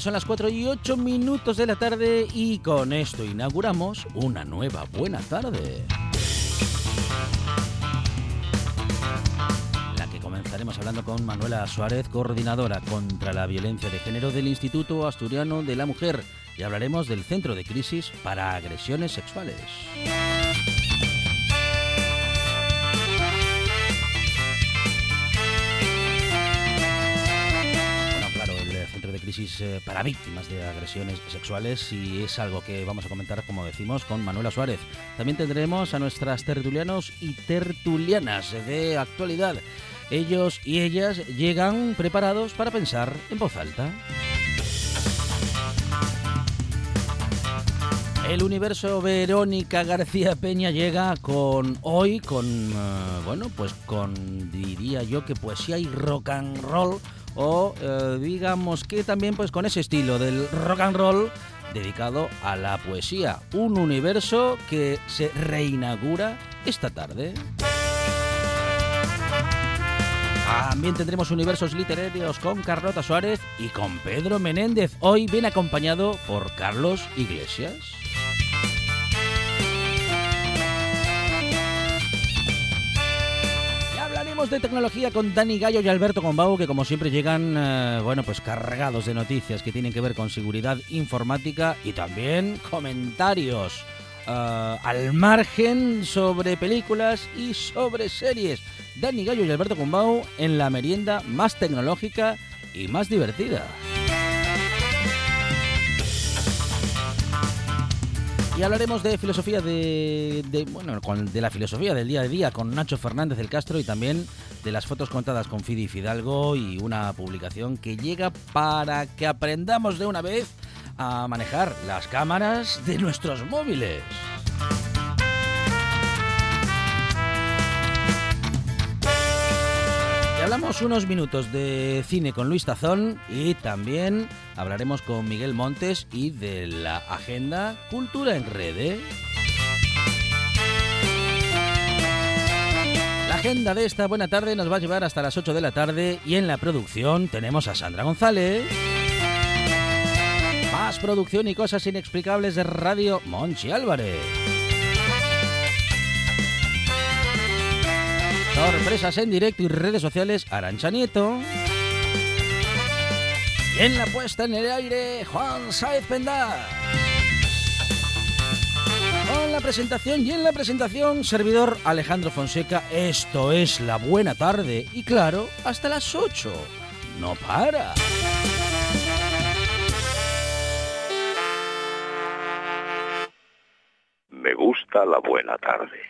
Son las 4 y 8 minutos de la tarde y con esto inauguramos una nueva buena tarde. La que comenzaremos hablando con Manuela Suárez, coordinadora contra la violencia de género del Instituto Asturiano de la Mujer, y hablaremos del Centro de Crisis para Agresiones Sexuales. Eh, para víctimas de agresiones sexuales y es algo que vamos a comentar, como decimos, con Manuela Suárez. También tendremos a nuestras tertulianos y tertulianas de actualidad. Ellos y ellas llegan preparados para pensar en voz alta. El universo Verónica García Peña llega con hoy con eh, bueno, pues con diría yo que poesía y rock and roll o eh, digamos que también pues con ese estilo del rock and roll dedicado a la poesía, un universo que se reinaugura esta tarde. También tendremos universos literarios con Carlota Suárez y con Pedro Menéndez, hoy bien acompañado por Carlos Iglesias. De tecnología con Dani Gallo y Alberto Gombau, que como siempre llegan, eh, bueno, pues cargados de noticias que tienen que ver con seguridad informática y también comentarios eh, al margen sobre películas y sobre series. Dani Gallo y Alberto Gombau en la merienda más tecnológica y más divertida. Y hablaremos de filosofía de, bueno, de la filosofía del día a día con Nacho Fernández del Castro y también de las fotos contadas con Fidi Fidalgo y una publicación que llega para que aprendamos de una vez a manejar las cámaras de nuestros móviles. Hablamos unos minutos de cine con Luis Tazón y también hablaremos con Miguel Montes y de la agenda Cultura en Red. La agenda de esta buena tarde nos va a llevar hasta las 8 de la tarde y en la producción tenemos a Sandra González. Más producción y cosas inexplicables de Radio Monchi Álvarez. Sorpresas en directo y redes sociales, Arancha Nieto. Y en la puesta en el aire, Juan Saez Pendá. Con la presentación y en la presentación, servidor Alejandro Fonseca. Esto es la buena tarde. Y claro, hasta las 8. No para. Me gusta la buena tarde.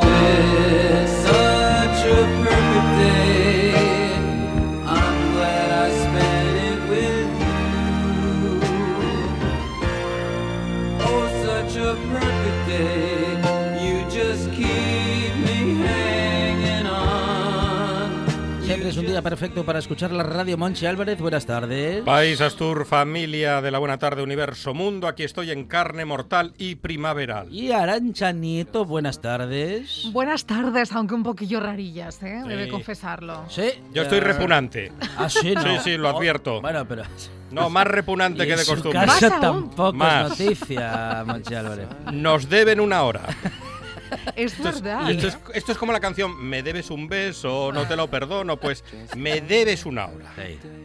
perfecto para escuchar la radio Monchi Álvarez. Buenas tardes. País Astur, familia de la Buena Tarde, Universo Mundo. Aquí estoy en carne mortal y primaveral. Y Arancha Nieto, buenas tardes. Buenas tardes, aunque un poquillo rarillas, ¿eh? Debe Sí. confesarlo. Sí. Yo estoy eh, repugnante. Ah, sí, no. Sí, sí, lo advierto. Bueno, pero. No, más repugnante y que de costumbre. Más casa tampoco Más. es noticia, Monchi Álvarez. Nos deben una hora. Es verdad. Esto es, esto es como la canción Me debes un beso, no te lo perdono. Pues me debes una hora.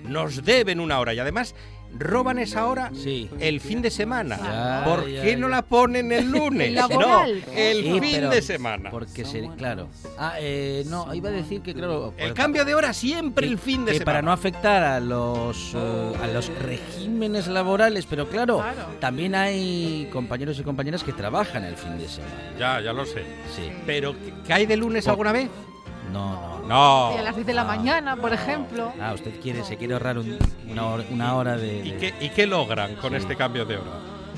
Nos deben una hora. Y además roban esa hora Sí. el fin de semana. Ya, ¿Por ya, qué ya. no la ponen el lunes? El no, el Sí, fin de semana. Porque se, claro. Ah, eh, no, iba a decir que claro. El cambio de hora siempre que- el fin de que semana. para no afectar a los eh, a los regímenes laborales, pero claro, Claro. también hay compañeros y compañeras que trabajan el fin de semana. Ya, ya lo sé. Sí. Pero, ¿cae de lunes Por- alguna vez? No, no. No. Y a las 10 de la mañana, por ejemplo. Ah, usted quiere se quiere ahorrar un- una, hora, una hora de, ¿Y qué, y qué logran con este cambio de hora?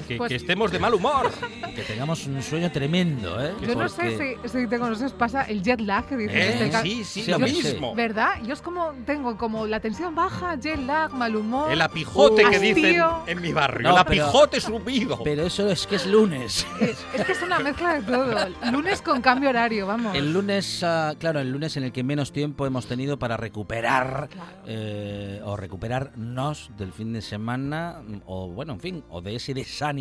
Que, Pues- que estemos de mal humor. que tengamos un sueño tremendo, ¿eh? Yo no sé si, si te conoces, pasa el jet lag que dice ¿Eh? este Sí, sí, Sí, lo mismo. ¿Verdad? Yo es como, tengo como la tensión baja, jet lag, mal humor. El apijote que hastío. dicen en mi barrio. No, el pero- apijote subido. Pero eso es que es lunes. Es, es que es una mezcla de todo. Lunes con cambio horario, vamos. El lunes, ah, claro, el lunes en el que menos tiempo hemos tenido para recuperar Claro. eh, o recuperarnos del fin de semana o bueno, en fin, o de ese desánimo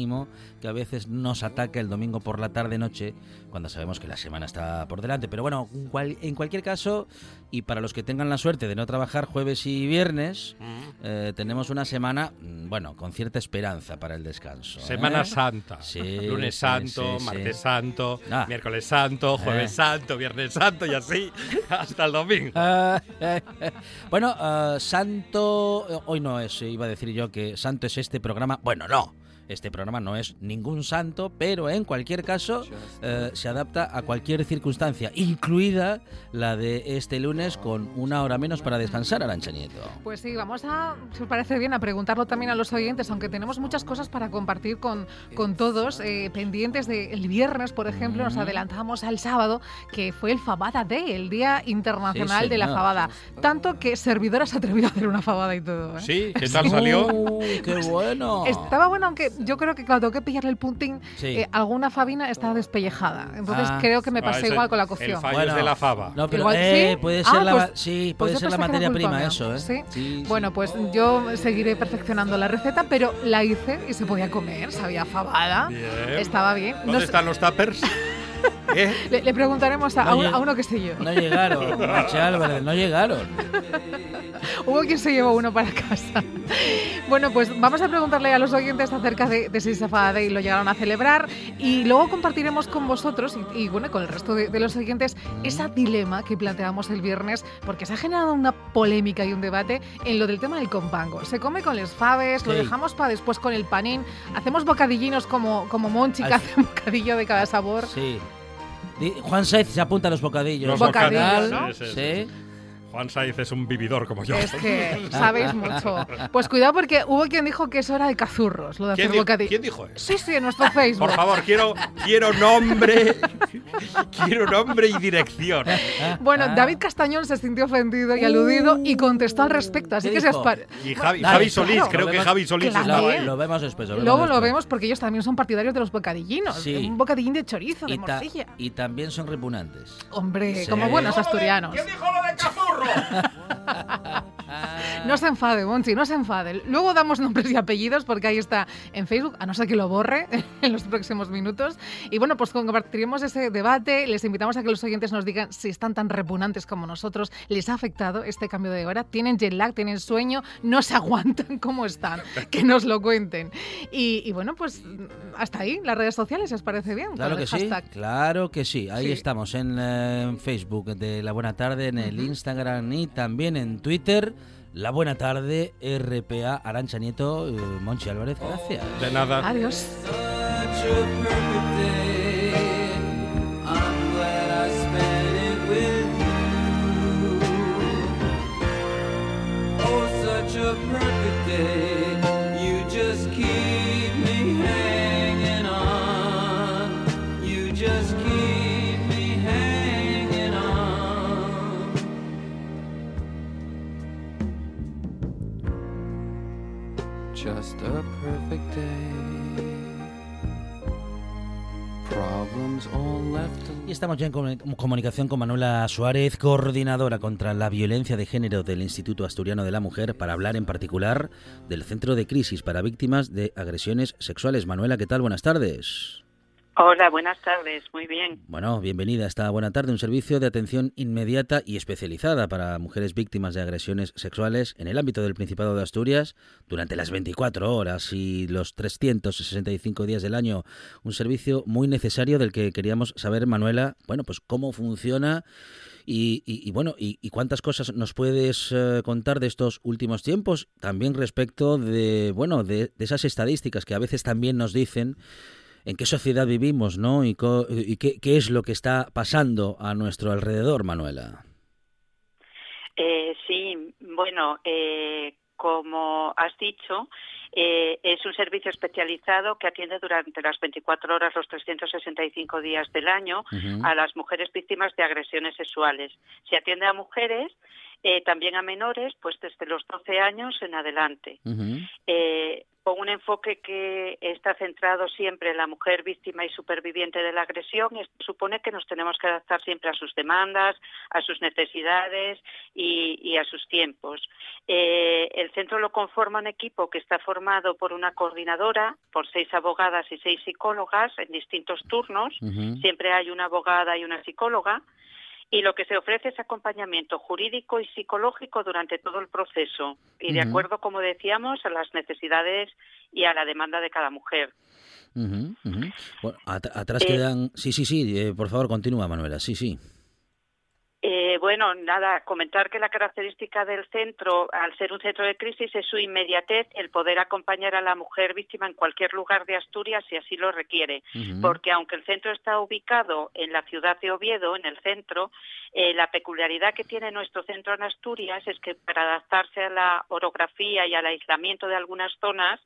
que a veces nos ataca el domingo por la tarde noche cuando sabemos que la semana está por delante. Pero bueno, en cual- en cualquier caso y para los que tengan la suerte de no trabajar jueves y viernes, eh, tenemos una semana, mm, bueno, con cierta esperanza para el descanso. ¿eh? Semana Santa. Sí, Lunes sí, Santo, sí, martes sí. Santo, Ah. miércoles Santo, jueves Eh. Santo, viernes Santo y así hasta el domingo. Eh, eh. bueno, ah, Santo, eh, hoy no es, eh, iba a decir yo que Santo es este programa. Bueno, no. Este programa no es ningún santo, pero en cualquier caso eh, se adapta a cualquier circunstancia, incluida la de este lunes con una hora menos para descansar, Arancha Nieto. Pues sí, vamos a, si os parece bien, a preguntarlo también a los oyentes, aunque tenemos muchas cosas para compartir con, con todos, eh, pendientes del viernes, por ejemplo, nos adelantamos al sábado, que fue el Fabada Day, el Día Internacional Sí, de la. Fabada. Tanto que servidora se ha atrevido a hacer una fabada y todo. ¿eh? Sí, ¿qué tal salió? Uy, ¡Qué bueno! Estaba bueno, aunque yo creo que cuando tengo que pillarle el puntín, Sí. eh, alguna fabina está despellejada. Entonces Ah. creo que me Ah, pasé ese- igual con la El cocción. fallo Bueno. es de la fava. No, pero Igual, eh, ¿sí? puede Ah, ser la, pues- sí, pues puede yo ser la materia prima mía. eso, ¿eh? ¿Sí? sí. Bueno, pues yo seguiré perfeccionando la receta, pero la hice y se podía comer, sabía fabada. Bien. Estaba bien. ¿Dónde No están los tuppers? ¿Eh? le, le preguntaremos a, No a uno, llega- a uno que sé yo. No llegaron, Monchi Álvarez, no llegaron. Hubo quien se llevó uno para casa. Bueno, pues vamos a preguntarle a los oyentes acerca de, de si esa Fabada Day lo llegaron a celebrar y luego compartiremos con vosotros y, y, bueno, con el resto de, de los oyentes esa dilema que planteamos el viernes porque se ha generado una polémica y un debate en lo del tema del compango. Se come con les faves, lo Sí. dejamos para después con el panín, hacemos bocadillinos como, como Monchi que hace un bocadillo de cada sabor. Sí. Juan Saiz se apunta a los bocadillos. Los Bocadillos, ¿no? Sí, sí, sí. Juan Saiz es un vividor como yo. Es que sabéis mucho. Pues cuidado porque hubo quien dijo que eso era de cazurros, lo de ¿Quién, hacer dijo eso? Sí, sí, en nuestro Facebook. Por favor, quiero, quiero nombre, quiero nombre y dirección. Bueno. David Castañón se sintió ofendido y aludido y contestó al respecto, así ¿Qué que se Y Javi, Dale, Javi Solís, claro, creo que vemos- Javi Solís Claro. estaba Lo, ahí. lo vemos después. vemos Luego lo vemos porque ellos también son partidarios de los bocadillinos. Sí. Un bocadillín de chorizo, de Y, ta- morcilla. y también son repugnantes. Hombre, Sí. como buenos asturianos. ¿Quién dijo lo de cazurro? No se enfade, Monchi, no se enfade. Luego damos nombres y apellidos porque ahí está en Facebook, a no ser que lo borre en los próximos minutos. Y bueno, pues compartiremos ese debate. Les invitamos a que los oyentes nos digan si están tan repugnantes como nosotros. ¿Les ha afectado este cambio de hora? ¿Tienen jet lag? ¿Tienen sueño? ¿No se aguantan? ¿Cómo están? Que nos lo cuenten. Y, y bueno, pues hasta ahí, las redes sociales, os parece bien. Claro que sí, claro que sí. Ahí Sí. estamos en, eh, en Facebook de La Buena Tarde, en el Instagram y también en Twitter. La Buena Tarde, RPA, Arancha Nieto, eh, Monchi Álvarez, gracias. De nada. Adiós. En comu- comunicación con Manuela Suárez, coordinadora contra la violencia de género del Instituto Asturiano de la Mujer, para hablar en particular del Centro de Crisis para Víctimas de Agresiones Sexuales. Manuela, ¿qué tal? Buenas tardes. Hola, buenas tardes, muy bien. Bueno, bienvenida a esta buena tarde, un servicio de atención inmediata y especializada para mujeres víctimas de agresiones sexuales en el ámbito del Principado de Asturias durante las 24 horas y los 365 días del año. Un servicio muy necesario del que queríamos saber, Manuela, bueno, pues cómo funciona y, y- y, bueno, y, cuántas cosas nos puedes eh, contar de estos últimos tiempos, también respecto de, bueno, de, de esas estadísticas que a veces también nos dicen en qué sociedad vivimos, ¿no? Y, co- y qué, qué es lo que está pasando a nuestro alrededor, Manuela. Eh, sí, bueno, eh, como has dicho, eh, es un servicio especializado que atiende durante las 24 horas, los 365 días del año, a las mujeres víctimas de agresiones sexuales. Se atiende a mujeres, eh, también a menores, pues desde los 12 años en adelante. Eh, con un enfoque que está centrado siempre en la mujer víctima y superviviente de la agresión, esto supone que nos tenemos que adaptar siempre a sus demandas, a sus necesidades y, y a sus tiempos. Eh, el centro lo conforma un equipo que está formado por una coordinadora, por seis abogadas y seis psicólogas en distintos turnos. Siempre hay una abogada y una psicóloga. Y lo que se ofrece es acompañamiento jurídico y psicológico durante todo el proceso y de acuerdo, como decíamos, a las necesidades y a la demanda de cada mujer. Ujú, ujú. Bueno, at- atrás Eh, quedan... Sí, sí, sí, eh, por favor, continúa, Manuela. Sí, sí. Eh, bueno, nada, comentar que la característica del centro, al ser un centro de crisis, es su inmediatez, el poder acompañar a la mujer víctima en cualquier lugar de Asturias si así lo requiere. Porque aunque el centro está ubicado en la ciudad de Oviedo, en el centro, eh, la peculiaridad que tiene nuestro centro en Asturias es que para adaptarse a la orografía y al aislamiento de algunas zonas,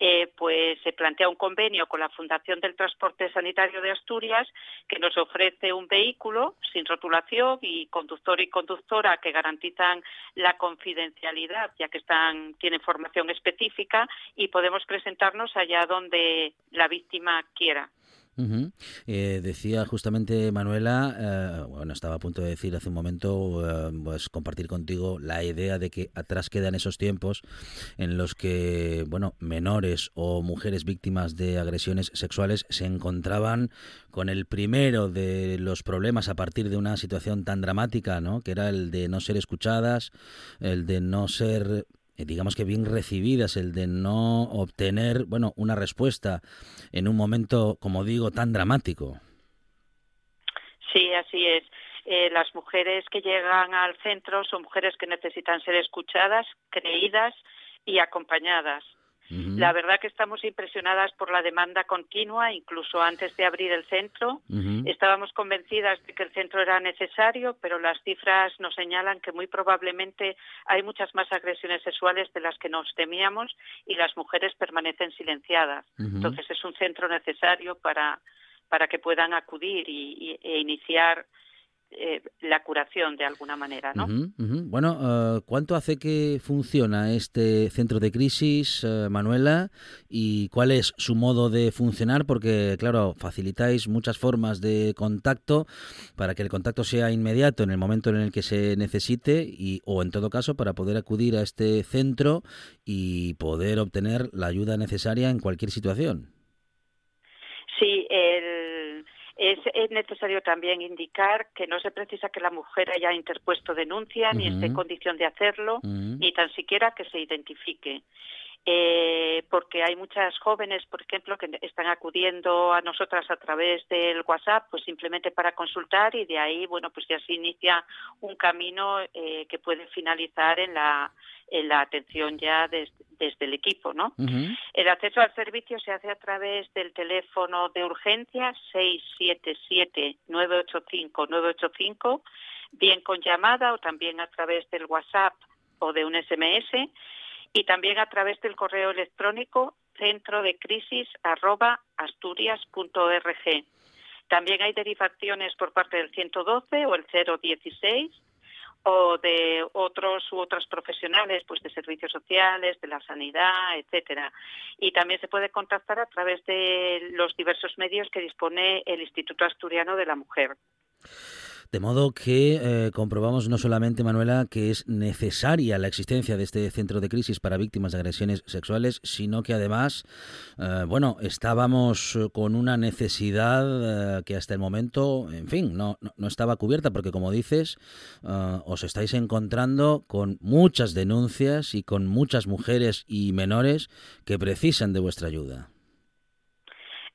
eh, pues se plantea un convenio con la Fundación del Transporte Sanitario de Asturias que nos ofrece un vehículo sin rotulación y conductor y conductora que garantizan la confidencialidad ya que tienen formación específica y podemos presentarnos allá donde la víctima quiera. Eh, decía justamente Manuela, eh, bueno, estaba a punto de decir hace un momento, eh, pues compartir contigo la idea de que atrás quedan esos tiempos en los que, bueno, menores o mujeres víctimas de agresiones sexuales se encontraban con el primero de los problemas a partir de una situación tan dramática, ¿no? Que era el de no ser escuchadas, el de no ser digamos que bien recibidas, el de no obtener, bueno, una respuesta en un momento, como digo, tan dramático. Sí, así es. Eh, las mujeres que llegan al centro son mujeres que necesitan ser escuchadas, creídas y acompañadas. La verdad que estamos impresionadas por la demanda continua, incluso antes de abrir el centro. Estábamos convencidas de que el centro era necesario, pero las cifras nos señalan que muy probablemente hay muchas más agresiones sexuales de las que nos temíamos y las mujeres permanecen silenciadas. Entonces es un centro necesario para, para que puedan acudir y, y- e iniciar eh, la curación de alguna manera, ¿no? Bueno, eh, ¿cuánto hace que funciona este centro de crisis, eh, Manuela? ¿Y cuál es su modo de funcionar? Porque, claro, facilitáis muchas formas de contacto para que el contacto sea inmediato en el momento en el que se necesite y, o, en todo caso, para poder acudir a este centro y poder obtener la ayuda necesaria en cualquier situación. Sí, el- es, es necesario también indicar que no se precisa que la mujer haya interpuesto denuncia ni esté en condición de hacerlo, ni tan siquiera que se identifique. Eh, porque hay muchas jóvenes, por ejemplo, que están acudiendo a nosotras a través del WhatsApp, pues simplemente para consultar y de ahí, bueno, pues ya se inicia un camino eh, que puede finalizar en la, en la atención ya des- desde el equipo, ¿no? El acceso al servicio se hace a través del teléfono de urgencia 677-985-985, bien con llamada o también a través del WhatsApp o de un SMS, y también a través del correo electrónico centro de crisis arroba asturias.org. También hay derivaciones por parte del 112 o el 016 o de otros u otras profesionales, pues de servicios sociales, de la sanidad, etcétera. Y también se puede contactar a través de los diversos medios que dispone el Instituto Asturiano de la Mujer. De modo que eh, comprobamos no solamente, Manuela, que es necesaria la existencia de este centro de crisis para víctimas de agresiones sexuales, sino que además, eh, bueno, estábamos eh, con una necesidad que hasta el momento, en fin, no, no, no estaba cubierta, porque como dices, os estáis encontrando con muchas denuncias y con muchas mujeres y menores que precisan de vuestra ayuda.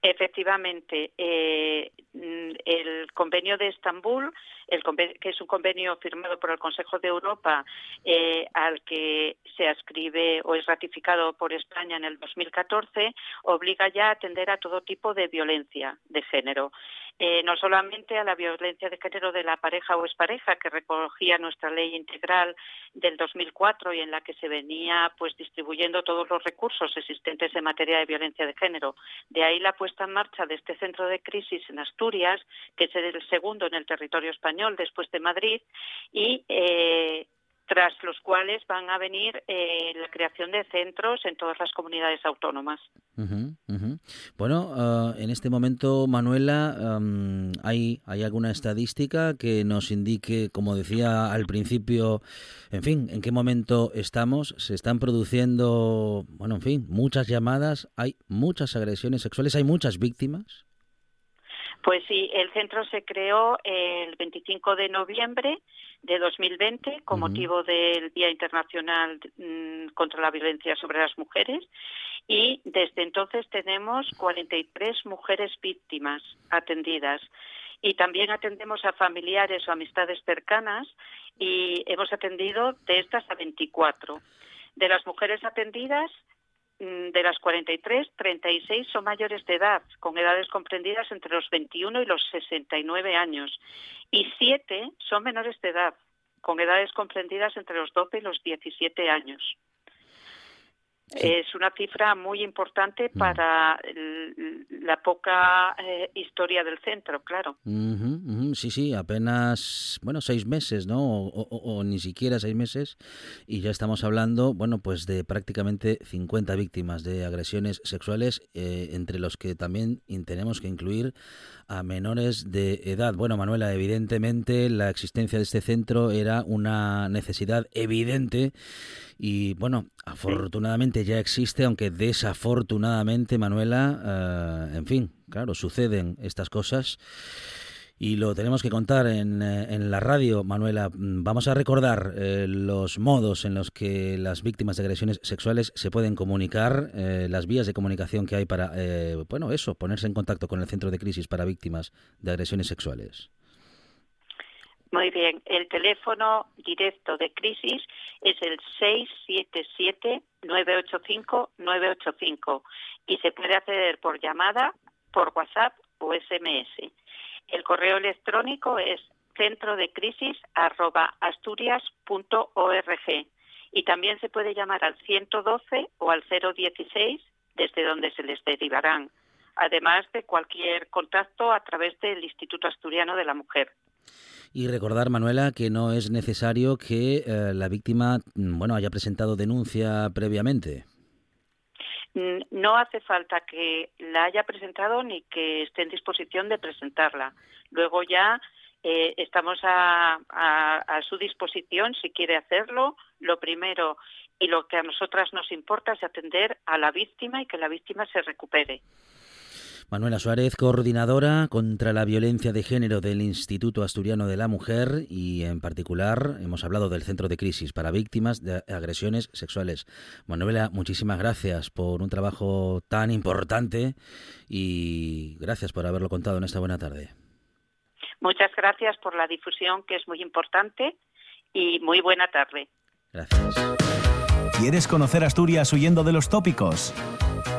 Efectivamente, eh, mm, el convenio de Estambul, el que es un convenio firmado por el Consejo de Europa, eh, al que se ascribe o es ratificado por España en el 2014, obliga ya a atender a todo tipo de violencia de género. Eh, no solamente a la violencia de género de la pareja o expareja que recogía nuestra ley integral del 2004 y en la que se venía pues distribuyendo todos los recursos existentes en materia de violencia de género. De ahí la puesta en marcha de este centro de crisis en Asturias, que es el segundo en el territorio español después de Madrid y eh, tras los cuales van a venir eh, la creación de centros en todas las comunidades autónomas. Bueno, ah, en este momento, Manuela, am, ¿hay, ¿hay alguna estadística que nos indique, como decía al principio, en fin, en qué momento estamos? ¿Se están produciendo, bueno, en fin, muchas llamadas? ¿Hay muchas agresiones sexuales? ¿Hay muchas víctimas? Pues sí, el centro se creó el 25 de noviembre de 2020 con motivo del Día Internacional mm, contra la Violencia sobre las Mujeres y desde entonces tenemos 43 mujeres víctimas atendidas y también atendemos a familiares o amistades cercanas y hemos atendido de estas a 24. De las mujeres atendidas, de las 43, 36 son mayores de edad, con edades comprendidas entre los 21 y los 69 años, y 7 son menores de edad, con edades comprendidas entre los 12 y los 17 años. Sí. Es una cifra muy importante Mm. para el- la poca eh, historia del centro, claro. Sí, sí, apenas, bueno, seis meses, ¿no? O, o- o ni siquiera seis meses. Y ya estamos hablando, bueno, pues de prácticamente 50 víctimas de agresiones sexuales, eh, entre los que también tenemos que incluir a menores de edad. Bueno, Manuela, evidentemente la existencia de este centro era una necesidad evidente y, bueno, afortunadamente ya existe, aunque desafortunadamente, Manuela, eh, en fin, claro, suceden estas cosas. Y lo tenemos que contar en, eh, en la radio, Manuela. Mm, Vamos a recordar eh, los modos en los que las víctimas de agresiones sexuales se pueden comunicar, eh, las vías de comunicación que hay para, eh, bueno, eso, ponerse en contacto con el centro de crisis para víctimas de agresiones sexuales. Muy bien, el teléfono directo de crisis es el 677-985-985 y se puede acceder por llamada, por WhatsApp o SMS. El correo electrónico es centro de crisis y también se puede llamar al 112 o al 016 desde donde se les derivarán, además de cualquier contacto a través del Instituto Asturiano de la Mujer. Y recordar, Manuela, que no es necesario que eh, la víctima, mm, bueno, haya presentado denuncia previamente. No hace falta que la haya presentado ni que esté en disposición de presentarla. Luego ya eh, estamos a- a su disposición si quiere hacerlo. Lo primero y lo que a nosotras nos importa es atender a la víctima y que la víctima se recupere. Manuela Suárez, coordinadora contra la violencia de género del Instituto Asturiano de la Mujer y en particular hemos hablado del Centro de Crisis para Víctimas de Agresiones Sexuales. Manuela, muchísimas gracias por un trabajo tan importante y gracias por haberlo contado en esta buena tarde. Muchas gracias por la difusión, que es muy importante, y muy buena tarde. Gracias. ¿Quieres conocer Asturias huyendo de los tópicos?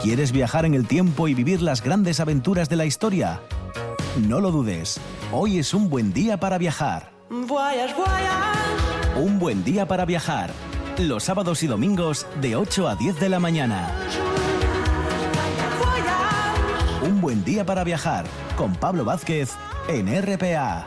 ¿Quieres viajar en el tiempo y vivir las grandes aventuras de la historia? No lo dudes, hoy es un buen día para viajar. Un buen día para viajar. Los sábados y domingos de 8 a 10 de la mañana. Un buen día para viajar con Pablo Vázquez en RPA.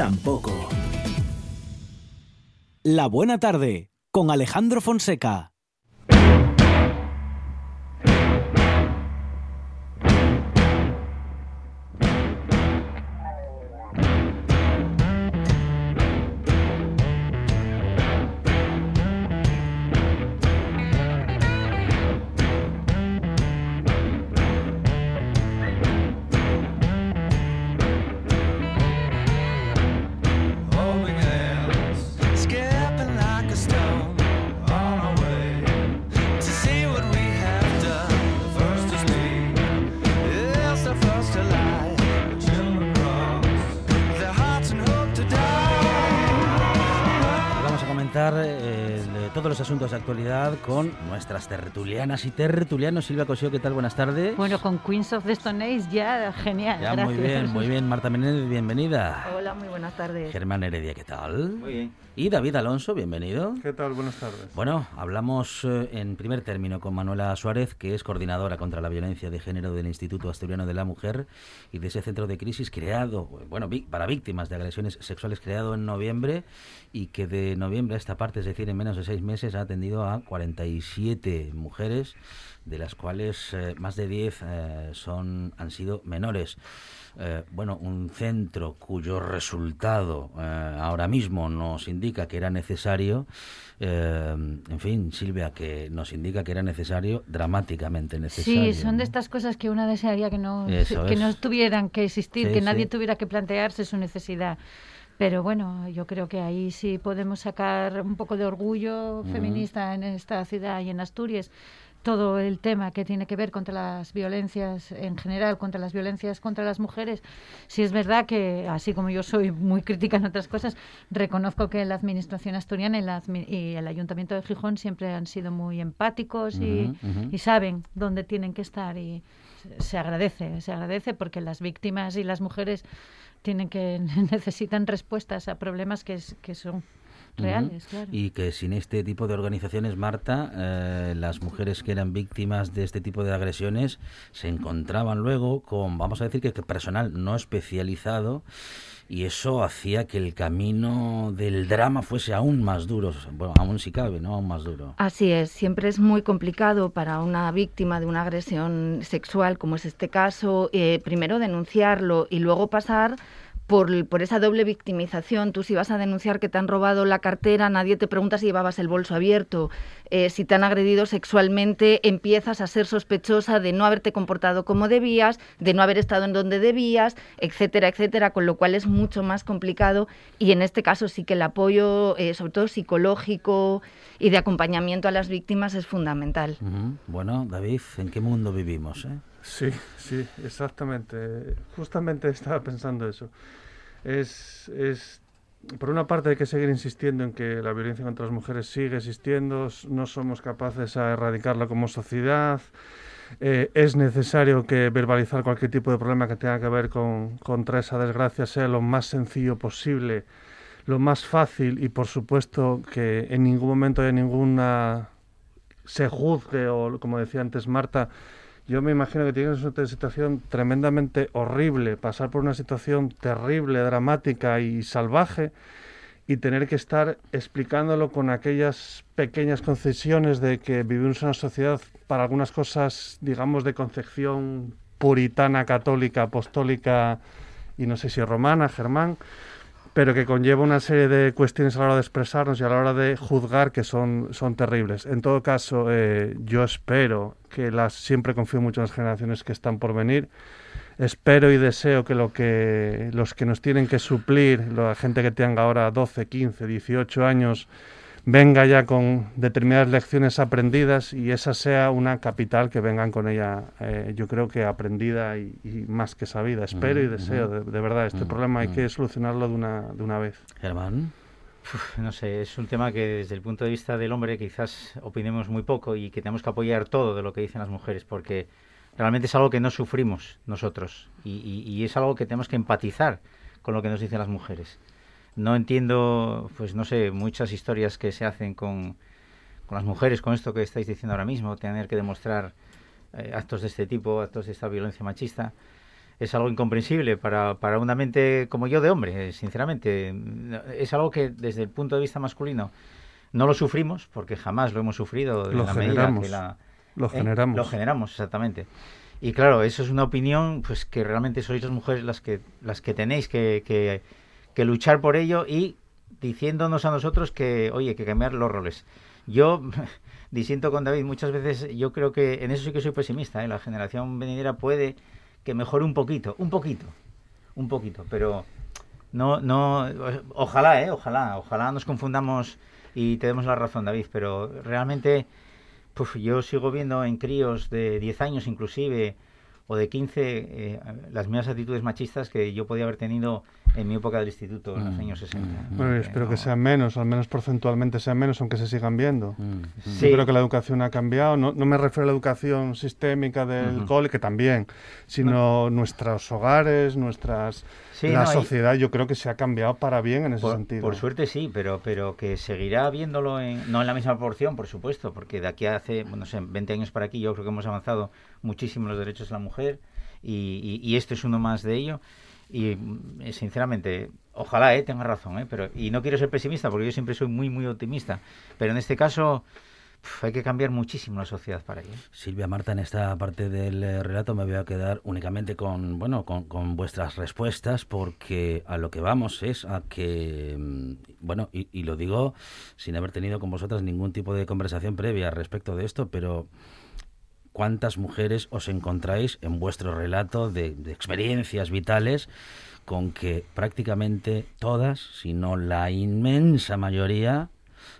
tampoco. La buena tarde con Alejandro Fonseca. Los asuntos de actualidad con nuestras tertulianas y tertulianos. Silvia Cosío, ¿qué tal? Buenas tardes. Bueno, con Queens of the Stone Age ya, genial. ya, gracias. muy bien, muy bien. Marta Menéndez, bienvenida. Hola, muy buenas tardes. Germán Heredia, ¿qué tal? Muy bien. Y David Alonso, bienvenido. ¿Qué tal? Buenas tardes. Bueno, hablamos eh, en primer término con Manuela Suárez, que es coordinadora contra la violencia de género del Instituto Asturiano de la Mujer y de ese centro de crisis creado, bueno, para víctimas de agresiones sexuales creado en noviembre y que de noviembre a esta parte, es decir, en menos de seis meses, ha atendido a 47 mujeres, de las cuales eh, más de 10 eh, son, han sido menores. Eh, bueno, un centro cuyo resultado eh, ahora mismo nos indica que era necesario, eh, en fin, Silvia, que nos indica que era necesario, dramáticamente necesario. Sí, son de estas cosas que una desearía que no, Eso que es. no tuvieran que existir, Sí, que sí. nadie tuviera que plantearse su necesidad. Pero bueno, yo creo que ahí sí podemos sacar un poco de orgullo feminista en esta ciudad y en Asturias. Todo el tema que tiene que ver contra las violencias en general, contra las violencias contra las mujeres. Sí es verdad que, así como yo soy muy crítica en otras cosas, reconozco que la administración asturiana y, la y el ayuntamiento de Gijón siempre han sido muy empáticos y, saben dónde tienen que estar y se- se agradece, se agradece porque las víctimas y las mujeres tienen que necesitan respuestas a problemas que, es- que son reales, claro. Y que sin este tipo de organizaciones, Marta, eh, las mujeres que eran víctimas de este tipo de agresiones se encontraban luego con, vamos a decir que, que personal no especializado y eso hacía que el camino del drama fuese aún más duro, bueno, aún si cabe, ¿no? Aún más duro. Así es, siempre es muy complicado para una víctima de una agresión sexual, como es este caso, eh, primero denunciarlo y luego pasar por, esa doble victimización. Tú si vas a denunciar que te han robado la cartera, nadie te pregunta si llevabas el bolso abierto. Eh, si te han agredido sexualmente, empiezas a ser sospechosa de no haberte comportado como debías, de no haber estado en donde debías, etcétera, etcétera, con lo cual es mucho más complicado y en este caso sí que el apoyo, eh, sobre todo psicológico y de acompañamiento a las víctimas es fundamental. Bueno, David, ¿en qué mundo vivimos? eh? Sí, sí, exactamente. Justamente estaba pensando eso. Es, es, por una parte hay que seguir insistiendo en que la violencia contra las mujeres sigue existiendo, no somos capaces a erradicarla como sociedad. Eh, es necesario que verbalizar cualquier tipo de problema que tenga que ver con, contra esa desgracia sea lo más sencillo posible, lo más fácil y por supuesto que en ningún momento haya ninguna se juzgue o como decía antes Marta, yo me imagino que tienes una situación tremendamente horrible, pasar por una situación terrible, dramática y salvaje y tener que estar explicándolo con aquellas pequeñas concesiones de que vivimos en una sociedad para algunas cosas, digamos, de concepción puritana, católica, apostólica y no sé si romana, germán, pero que conlleva una serie de cuestiones a la hora de expresarnos y a la hora de juzgar que son, son terribles. En todo caso, eh, yo espero que las, siempre confío mucho en las generaciones que están por venir. Espero y deseo que, lo que los que nos tienen que suplir, la gente que tenga ahora 12, 15, 18 años, venga ya con determinadas lecciones aprendidas y esa sea una capital que vengan con ella, eh, yo creo que aprendida y, y más que sabida. Espero y Ujú, deseo, de, de verdad, este ujú, problema hay ujú. que solucionarlo de una, de una vez. Germán. Uf, no sé, es un tema que desde el punto de vista del hombre quizás opinemos muy poco y que tenemos que apoyar todo de lo que dicen las mujeres porque realmente es algo que no sufrimos nosotros y, y- y es algo que tenemos que empatizar con lo que nos dicen las mujeres. No entiendo, pues no sé, muchas historias que se hacen con, con las mujeres, con esto que estáis diciendo ahora mismo, tener que demostrar eh, actos de este tipo, actos de esta violencia machista es algo incomprensible para, para una mente como yo de hombre, eh, sinceramente. Es algo que desde el punto de vista masculino no lo sufrimos, porque jamás lo hemos sufrido en Lo la medida generamos, que la... lo ¿eh? generamos. Lo generamos, exactamente. Y claro, eso es una opinión pues que realmente sois las mujeres las que, las que tenéis que, que, que luchar por ello y diciéndonos a nosotros que, oye, que cambiar los roles. Yo disiento con David, muchas veces yo creo que en eso sí que soy pesimista, ¿eh? la generación venidera puede que mejore un poquito, un poquito, un poquito, pero no, no, ojalá, ¿eh? ojalá, ojalá nos confundamos y te demos la razón, David, pero realmente pues yo sigo viendo en críos de 10 años inclusive o de 15 eh, las mismas actitudes machistas que yo podía haber tenido en mi época del instituto en los Mm, años 60. Bueno, y Eh, espero no. que sean menos, al menos porcentualmente sean menos, aunque se sigan viendo. Sí. Yo creo que la educación ha cambiado. No, no me refiero a la educación sistémica del cole, que también, sino nuestros hogares, nuestras Sí, la no, sociedad. Yo creo que se ha cambiado para bien en ese Por, sentido. por suerte sí, pero, pero que seguirá viéndolo en, no en la misma proporción, por supuesto, porque de aquí a hace, bueno, no sé, 20 años para aquí yo creo que hemos avanzado muchísimo en los derechos de la mujer y, y, y esto es uno más de ello. Y mm, eh, sinceramente, ojalá eh, tenga razón, eh, pero y no quiero ser pesimista porque yo siempre soy muy, muy optimista, pero en este caso hay que cambiar muchísimo la sociedad para ello. Silvia Marta, en esta parte del eh, relato me voy a quedar únicamente con bueno con, con vuestras respuestas porque a lo que vamos es a que mm, bueno y, y lo digo sin haber tenido con vosotras ningún tipo de conversación previa respecto de esto, pero cuántas mujeres os encontráis en vuestro relato de, de experiencias vitales con que prácticamente todas, si no la inmensa mayoría,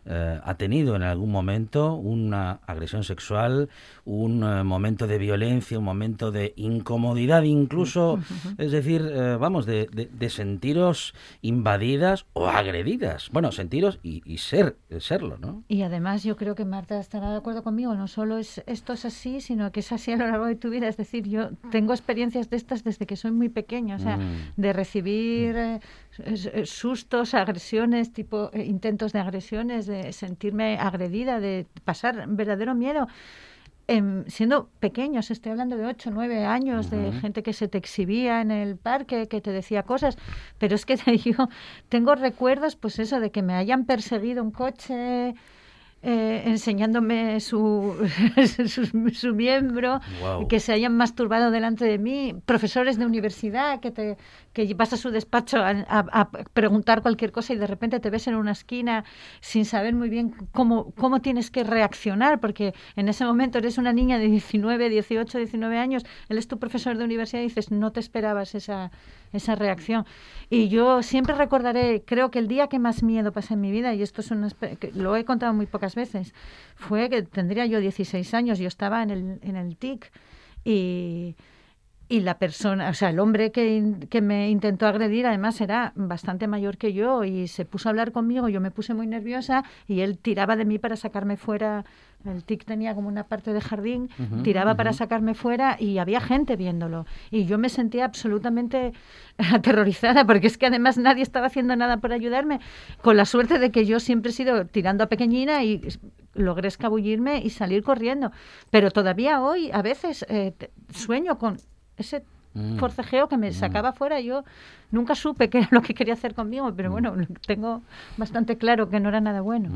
eh, ha tenido en algún momento una agresión sexual, un eh, momento de violencia, un momento de incomodidad incluso, es decir, eh, vamos, de, de- de sentiros invadidas o agredidas. Bueno, sentiros y, y ser, serlo, ¿no? Y además yo creo que Marta estará de acuerdo conmigo, no solo es esto es así, sino que es así a lo largo de tu vida. Es decir, yo tengo experiencias de estas desde que soy muy pequeña, o sea, Mm. de recibir sustos, agresiones, tipo eh, intentos de agresiones, de sentirme agredida, de pasar verdadero miedo. Em, siendo pequeños, estoy hablando de 8, 9 años, de gente que se te exhibía en el parque, que te decía cosas, pero es que yo tengo recuerdos, pues eso, de que me hayan perseguido un coche, eh, enseñándome su, su, su miembro, Guau. que se hayan masturbado delante de mí, profesores de universidad que te que vas a su despacho a, preguntar cualquier cosa y de repente te ves en una esquina sin saber muy bien cómo, cómo tienes que reaccionar, porque en ese momento eres una niña de 19, 18, 19 años, él es tu profesor de universidad y dices, no te esperabas esa, esa reacción. Y yo siempre recordaré, creo que el día que más miedo pasé en mi vida, y esto es una, lo he contado muy pocas veces, fue que tendría yo 16 años, yo estaba en el, en el TIC y, y la persona, o sea, el hombre que, que me intentó agredir además era bastante mayor que yo y se puso a hablar conmigo, yo me puse muy nerviosa y él tiraba de mí para sacarme fuera. El TIC tenía como una parte de jardín, tiraba para sacarme fuera y había gente viéndolo. Y yo me sentía absolutamente aterrorizada porque es que además nadie estaba haciendo nada por ayudarme, con la suerte de que yo siempre he sido tirando a pequeñina y logré escabullirme y salir corriendo. Pero todavía hoy a veces eh, sueño con ese Mm. forcejeo que me sacaba fuera. Yo nunca supe qué era lo que quería hacer conmigo, Mm. pero bueno, tengo bastante claro que no era nada bueno.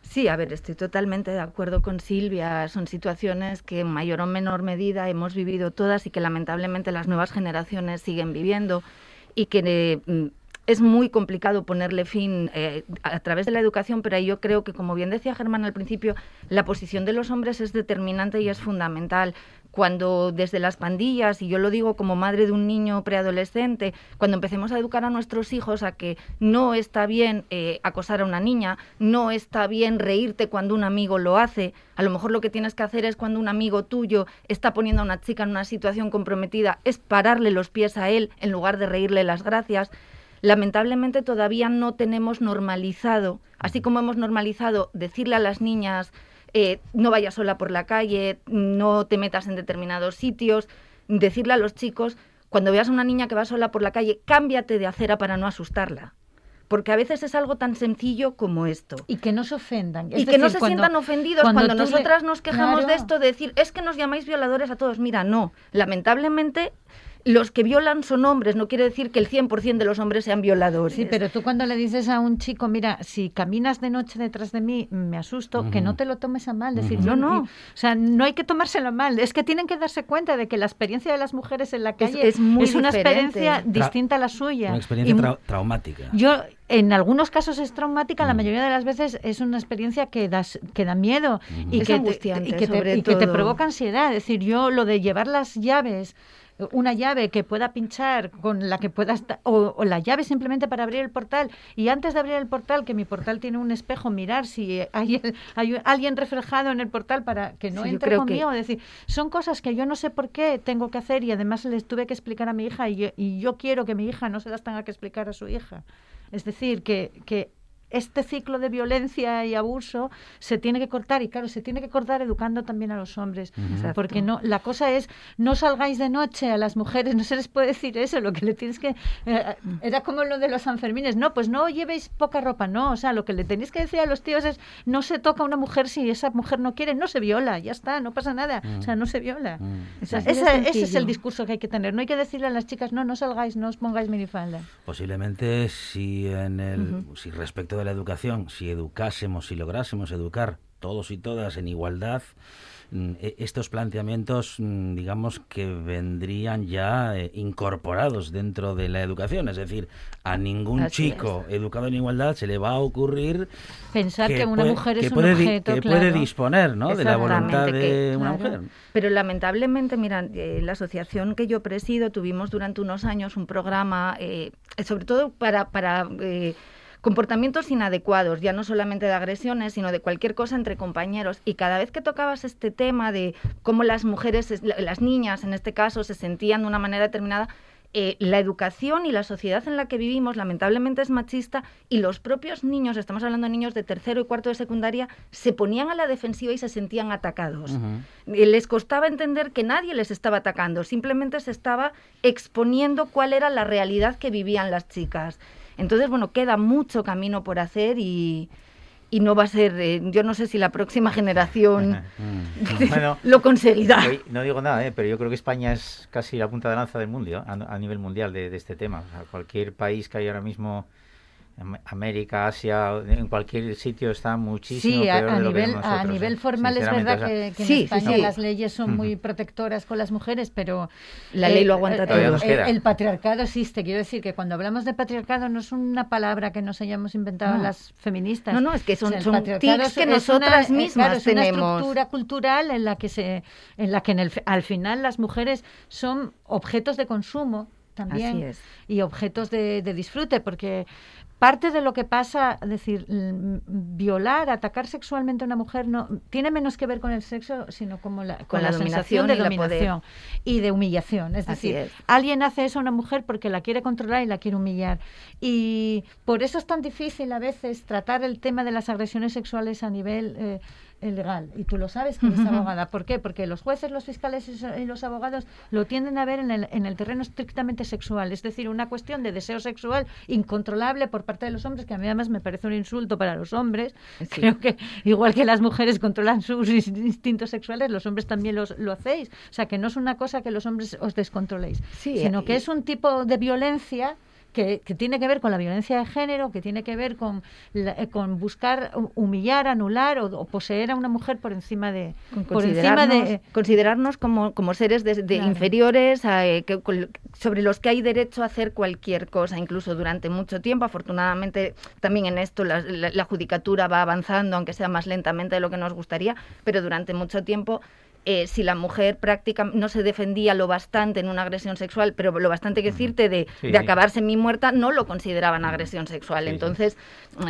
Sí, a ver, estoy totalmente de acuerdo con Silvia. Son situaciones que en mayor o menor medida hemos vivido todas y que lamentablemente las nuevas generaciones siguen viviendo y que eh, mm, es muy complicado ponerle fin eh, a través de la educación, pero ahí yo creo que, como bien decía Germán al principio, la posición de los hombres es determinante y es fundamental. Cuando desde las pandillas, y yo lo digo como madre de un niño preadolescente, cuando empecemos a educar a nuestros hijos a que no está bien eh, acosar a una niña, no está bien reírte cuando un amigo lo hace, a lo mejor lo que tienes que hacer es cuando un amigo tuyo está poniendo a una chica en una situación comprometida, es pararle los pies a él en lugar de reírle las gracias lamentablemente todavía no tenemos normalizado, así como hemos normalizado decirle a las niñas eh, no vayas sola por la calle, no te metas en determinados sitios, decirle a los chicos, cuando veas a una niña que va sola por la calle, cámbiate de acera para no asustarla. Porque a veces es algo tan sencillo como esto. Y que no se ofendan. Y que no se cuando- sientan ofendidos cuando cuando, tú le- nosotras nos quejamos de esto, de decir, es que nos llamáis violadores a todos. Mira, no. Lamentablemente, los que violan son hombres. No quiere decir que el 100% de los hombres sean violadores. Sí, pero tú cuando le dices a un chico, mira, si caminas de noche detrás de mí, me asusto, que no te lo tomes a mal. Decir, yo No, no. O sea, no hay que tomárselo mal. Es que tienen que darse cuenta de que la experiencia de las mujeres en la calle es muy una experiencia distinta a la suya. Una experiencia Y traumática. Yo, en algunos casos es traumática, la mayoría de las veces es una experiencia que, das, que da miedo y, Es que te, y, que te, sobre y que te todo. provoca ansiedad. Es decir, yo lo de llevar las llaves, una llave que pueda pinchar, con la que pueda estar, o, o la llave simplemente para abrir el portal, y antes de abrir el portal, que mi portal tiene un espejo, mirar si hay, hay alguien reflejado en el portal para que no Sí, entre que- conmigo. Es decir, son cosas que yo no sé por qué tengo que hacer y además les tuve que explicar a mi hija y yo, y yo quiero que mi hija no se las tenga que explicar a su hija. Es decir, que, que este ciclo de violencia y abuso se tiene que cortar y claro, se tiene que cortar educando también a los hombres, Exacto. porque no la cosa es no salgáis de noche a las mujeres, no se les puede decir eso, lo que le tienes que eh, era como lo de los Sanfermines, no, pues no llevéis poca ropa, no, o sea, lo que le tenéis que decir a los tíos es no se toca a una mujer si esa mujer no quiere, no se viola, ya está, no pasa nada, o sea, no se viola. Mm. O sea, esa- ese es el discurso que hay que tener. No hay que decirle a las chicas, no, no salgáis, no os pongáis minifalda. Posiblemente si en el si respecto de la educación, si educásemos, si lográsemos educar todos y todas en igualdad, mm, e- estos planteamientos, mm, digamos que vendrían ya eh, incorporados dentro de la educación, es decir, a ningún Así chico educado en igualdad se le va a ocurrir Pensar que, una puede- mujer es un objeto, que puede disponer, ¿no? de la voluntad de una claro. mujer. Pero lamentablemente, mira, eh, la asociación que yo presido tuvimos durante unos años un programa, eh, sobre todo para, para eh, comportamientos inadecuados, ya no solamente de agresiones, sino de cualquier cosa entre compañeros. Y cada vez que tocabas este tema de cómo las mujeres, es- la- las niñas en este caso, se sentían de una manera determinada, eh, la educación y la sociedad en la que vivimos lamentablemente es machista y los propios niños, estamos hablando de niños de tercero y cuarto de secundaria, se ponían a la defensiva y se sentían atacados. Eh, Les costaba entender que nadie les estaba atacando, simplemente se estaba exponiendo cuál era la realidad que vivían las chicas. Entonces, bueno, queda mucho camino por hacer y, y no va a ser, eh, yo no sé si la próxima generación Mm. Bueno, lo conseguirá. No digo nada, ¿eh? pero yo creo que España es casi la punta de lanza del mundo, ¿eh? a, a nivel mundial de, de este tema. O sea, cualquier país que hay ahora mismo, América, Asia, en cualquier sitio está muchísimo Sí, a, peor a de lo que nivel, a nosotros, nivel ¿eh? formal es verdad o sea, que, que Sí, en sí, España sí. las leyes son muy protectoras con las mujeres, pero La ley lo aguanta el, todo. Todavía nos el- queda. el patriarcado existe. Quiero decir que cuando hablamos de patriarcado no es una palabra que nos hayamos inventado No. las feministas. No, no, es que son- el son patriarcado tics que nosotras una, eh, mismas claro, es una estructura cultural en la que se, en la que en al final las mujeres son objetos de consumo también Así es. y objetos de, de disfrute, porque parte de lo que pasa, es decir, violar, atacar sexualmente a una mujer no tiene menos que ver con el sexo, sino como la, con, la la, sensación dominación de y dominación y de humillación. Es Así decir, es. alguien hace eso a una mujer porque la quiere controlar y la quiere humillar. Y por eso es tan difícil a veces tratar el tema de las agresiones sexuales a nivel eh, legal. Y tú lo sabes que eres abogada. ¿Por qué? Porque los jueces, los fiscales y los abogados lo tienden a ver en el, en el terreno estrictamente sexual. Es decir, una cuestión de deseo sexual incontrolable por parte de los hombres, que a mí además me parece un insulto para los hombres. Sí. Creo que igual que las mujeres controlan sus ins- instintos sexuales, los hombres también los, lo hacéis. O sea, que no es una cosa que los hombres os descontroléis, Sí, sino y- que es un tipo de violencia que, que tiene que ver con la violencia de género, que tiene que ver con, eh, con buscar hu- humillar, anular o, o poseer a una mujer por encima de Con por encima considerarnos, de considerarnos como, como seres de, de Claro. inferiores a, eh, que- sobre los que hay derecho a hacer cualquier cosa, incluso durante mucho tiempo. Afortunadamente, también en esto la, la- la judicatura va avanzando, aunque sea más lentamente de lo que nos gustaría, pero durante mucho tiempo. Eh, si la mujer prácticamente no se defendía lo bastante en una agresión sexual, pero lo bastante que decirte de, Sí, de sí. acabar semi muerta, no lo consideraban agresión sexual. Sí. Entonces,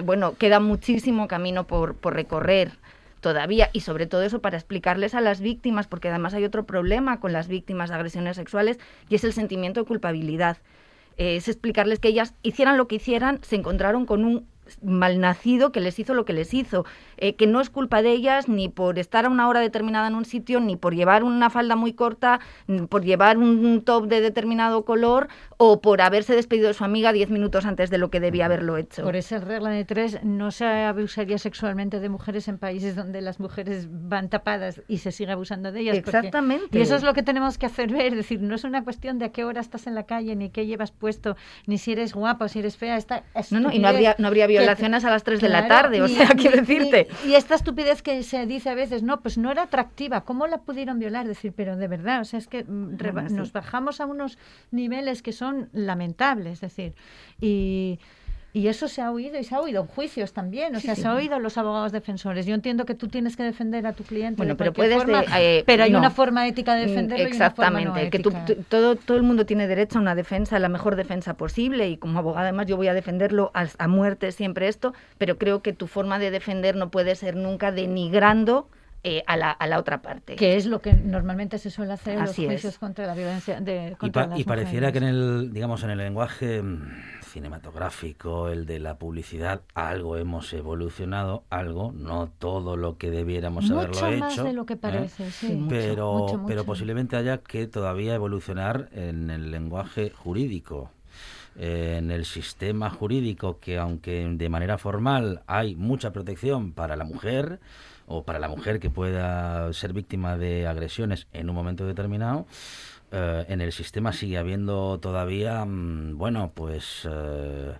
bueno, queda muchísimo camino por, por recorrer todavía y sobre todo eso para explicarles a las víctimas, porque además hay otro problema con las víctimas de agresiones sexuales y es el sentimiento de culpabilidad. Eh, es explicarles que ellas hicieran lo que hicieran, se encontraron con un malnacido que les hizo lo que les hizo, eh, que no es culpa de ellas ni por estar a una hora determinada en un sitio, ni por llevar una falda muy corta, ni por llevar un top de determinado color o por haberse despedido de su amiga diez minutos antes de lo que debía haberlo hecho. Por esa regla de tres, no se abusaría sexualmente de mujeres en países donde las mujeres van tapadas y se sigue abusando de ellas. porque- Exactamente. y eso es lo que tenemos que hacer ver. Es decir, no es una cuestión de a qué hora estás en la calle, ni qué llevas puesto, ni si eres guapa o si eres fea. Esta No, no, y no habría, no habría que- violaciones a las 3 de la tarde, o sea, quiero decirte. Y, esta estupidez que se dice a veces, no, pues no era atractiva, ¿cómo la pudieron violar? decir, pero de verdad, o sea, es que mm, nos bajamos a unos niveles que son lamentables, es decir, y... Y eso se ha oído y se ha oído en juicios también, o sea, sí. se ha oído en los abogados defensores. Yo entiendo que tú tienes que defender a tu cliente Bueno, de pero puedes de- forma, eh, pero hay no. una forma ética de Mm, defenderlo y una forma no Exactamente, que tú- todo, todo el mundo tiene derecho a una defensa, la mejor defensa posible, y como abogada además yo voy a defenderlo a, a muerte siempre esto, pero creo que tu forma de defender no puede ser nunca denigrando eh, a, la, a la otra parte. que es lo que normalmente se suele hacer en los es. juicios contra la violencia de Y, contra pa- las y pareciera mujeres. que en el, digamos, en el lenguaje cinematográfico, el de la publicidad, algo hemos evolucionado, algo, no todo lo que debiéramos Mucho haberlo más hecho. de lo que ¿eh? parece, sí. pero, mucho, pero mucho. posiblemente haya que todavía evolucionar en el lenguaje jurídico, en el sistema jurídico, que aunque de manera formal hay mucha protección para la mujer o para la mujer que pueda ser víctima de agresiones en un momento determinado, eh, en el sistema sigue habiendo todavía, mm, bueno, pues eh,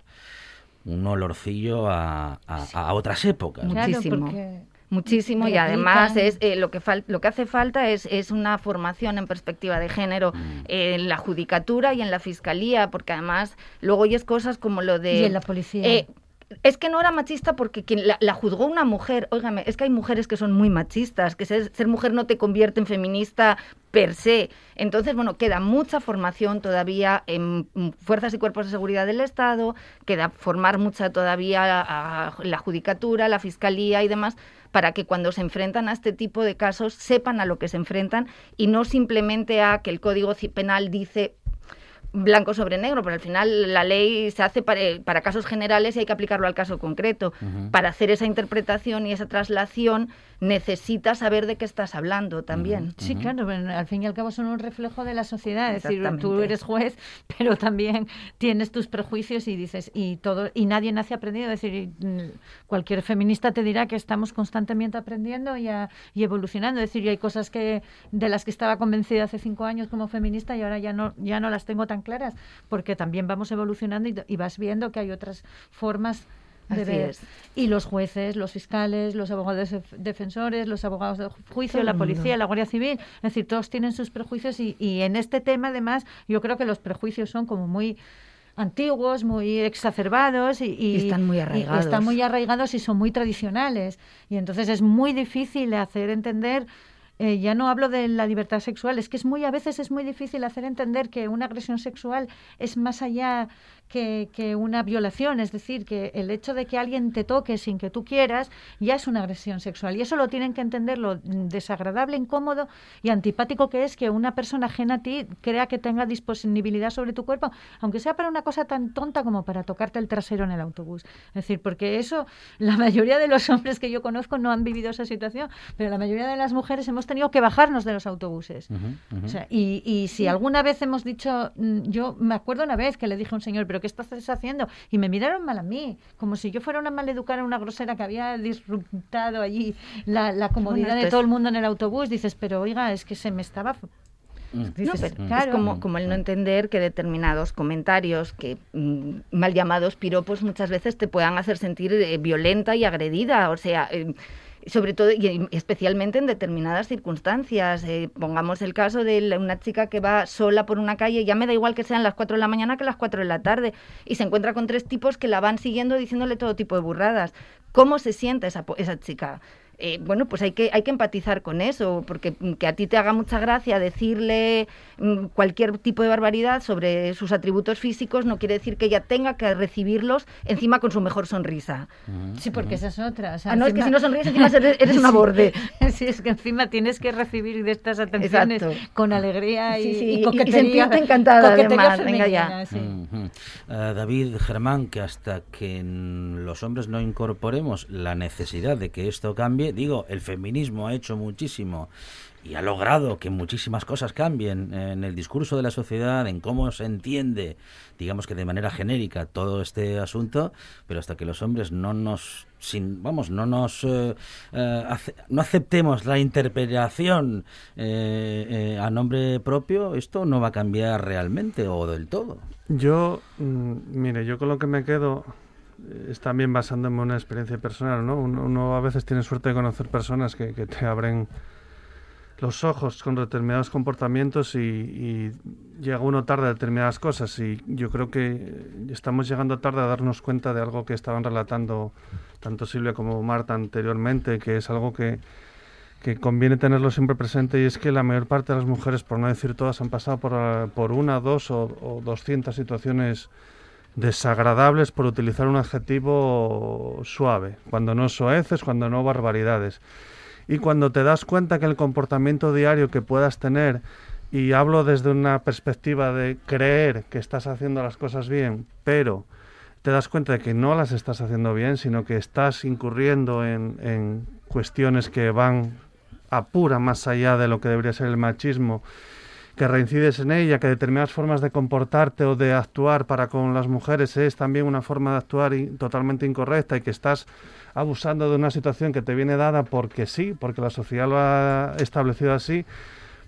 un olorcillo a, a- a otras épocas. Muchísimo. porque Muchísimo y además es eh, lo que fal- lo que hace falta es, es una formación en perspectiva de género Mm. en la judicatura y en la fiscalía porque además luego oyes cosas como lo de y en la policía. Eh, es que no era machista porque quien la, la juzgó una mujer. Óigame, es que hay mujeres que son muy machistas, que ser, mujer no te convierte en feminista per se. Entonces, bueno, queda mucha formación todavía en fuerzas y cuerpos de seguridad del Estado, queda formar mucha todavía a, la judicatura, la fiscalía y demás para que cuando se enfrentan a este tipo de casos sepan a lo que se enfrentan y no simplemente a que el Código Penal dice blanco sobre negro, pero al final la ley se hace para, para casos generales y hay que aplicarlo al caso concreto. Ujú. Para hacer esa interpretación y esa traslación necesitas saber de qué estás hablando también. Sí, claro, pero al fin y al cabo son un reflejo de la sociedad. Es decir, tú eres juez, pero también tienes tus prejuicios y dices, y todo, y nadie nace aprendido. Es decir, mm, cualquier feminista te dirá que estamos constantemente aprendiendo y, a- y evolucionando. Es decir, yo hay cosas que de las que estaba convencida hace cinco años como feminista y ahora ya no, ya no las tengo tan claras, porque también vamos evolucionando y, y vas viendo que hay otras formas de Así ver. es. Y los jueces, los fiscales, los abogados def- defensores, los abogados de juicio, Todo la policía, la Guardia Civil, es decir, todos tienen sus prejuicios y, y en este tema además yo creo que los prejuicios son como muy antiguos, muy exacerbados y, y- Y están muy y arraigados. están muy arraigados y son muy tradicionales. Y entonces es muy difícil hacer entender eh, ya no hablo de la libertad sexual, es que es muy a veces es muy difícil hacer entender que una agresión sexual es más allá que, que una violación, es decir, que el hecho de que alguien te toque sin que tú quieras ya es una agresión sexual y eso lo tienen que entender lo desagradable, incómodo y antipático que es que una persona ajena a ti crea que tenga disponibilidad sobre tu cuerpo, aunque sea para una cosa tan tonta como para tocarte el trasero en el autobús. Es decir, porque eso la mayoría de los hombres que yo conozco no han vivido esa situación, pero la mayoría de las mujeres hemos tenido que bajarnos de los autobuses. O sea, y, y si alguna vez hemos dicho, mm, yo me acuerdo una vez que le dije a un señor, pero ¿qué estás haciendo? Y me miraron mal a mí, como si yo fuera una maleducada, una grosera que había disruptado allí la, la comodidad Bueno, de todo el mundo en el autobús. Dices, pero oiga, es que se me estaba Dices, pero claro. Es como, como el no entender que determinados comentarios, que mm, mal llamados piropos, muchas veces te puedan hacer sentir eh, violenta y agredida. O sea, eh, sobre todo y especialmente en determinadas circunstancias. Eh, pongamos el caso de una chica que va sola por una calle, ya me da igual que sean las 4 de la mañana que las 4 de la tarde, y se encuentra con tres tipos que la van siguiendo diciéndole todo tipo de burradas. ¿Cómo se siente esa, esa chica? Eh, bueno, pues hay que, hay que empatizar con eso, porque mm, que a ti te haga mucha gracia decirle mm, cualquier tipo de barbaridad sobre sus atributos físicos no quiere decir que ella tenga que recibirlos encima con su mejor sonrisa. Sí, porque esa es otra. o sea, Ah, no, es que si no sonríes, encima eres- eres una borde. Sí, es que encima tienes que recibir de estas atenciones Exacto. con alegría y, Sí, sí, y y- y coquetería. sentirte encantada, coquetería además, venga ya. sí. Eh, David Germán, que hasta que los hombres no incorporemos la necesidad de que esto cambie, digo, el feminismo ha hecho muchísimo y ha logrado que muchísimas cosas cambien en el discurso de la sociedad, en cómo se entiende, digamos que de manera genérica todo este asunto, pero hasta que los hombres no nos sin, vamos, no nos eh, eh, no aceptemos la interpelación eh, eh, a nombre propio, esto no va a cambiar realmente o del todo. Yo, mm, mire, yo con lo que me quedo es también basándome en una experiencia personal, ¿no? Uno, a veces tiene suerte de conocer personas que, te abren los ojos con determinados comportamientos y, llega uno tarde a determinadas cosas y yo creo que estamos llegando tarde a darnos cuenta de algo que estaban relatando tanto Silvia como Marta anteriormente, que es algo que, que conviene tenerlo siempre presente y es que la mayor parte de las mujeres, por no decir todas, han pasado por, por una, dos o, o 200 situaciones desagradables por utilizar un adjetivo suave, cuando no soeces, cuando no barbaridades. Y cuando te das cuenta que el comportamiento diario que puedas tener, y hablo desde una perspectiva de creer que estás haciendo las cosas bien, pero te das cuenta de que no las estás haciendo bien, sino que estás incurriendo en, en cuestiones que van a pura más allá de lo que debería ser el machismo, que reincides en ella, que determinadas formas de comportarte o de actuar para con las mujeres es también una forma de actuar totalmente incorrecta y que estás abusando de una situación que te viene dada porque sí, porque la sociedad lo ha establecido así,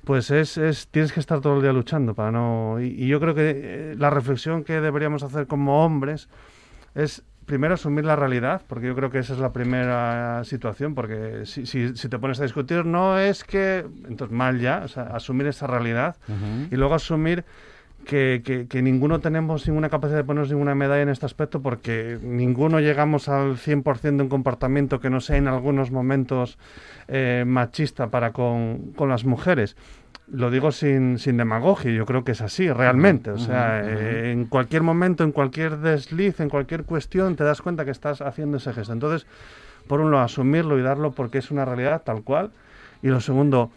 pues es, es tienes que estar todo el día luchando para no y, y yo creo que eh, la reflexión que deberíamos hacer como hombres es primero asumir la realidad, porque yo creo que esa es la primera situación, porque si, si, si te pones a discutir no es que, entonces mal ya, o sea, asumir esa realidad y luego asumir que, que, que ninguno tenemos ninguna capacidad de ponernos ninguna medalla en este aspecto porque ninguno llegamos al 100% de un comportamiento que no sea en algunos momentos eh, machista para con, con las mujeres. Lo digo sin, sin demagogia, yo creo que es así, realmente. O sea, eh, en cualquier momento, en cualquier desliz, en cualquier cuestión, te das cuenta que estás haciendo ese gesto. Entonces, por un lado, asumirlo y darlo porque es una realidad tal cual. Y lo segundo,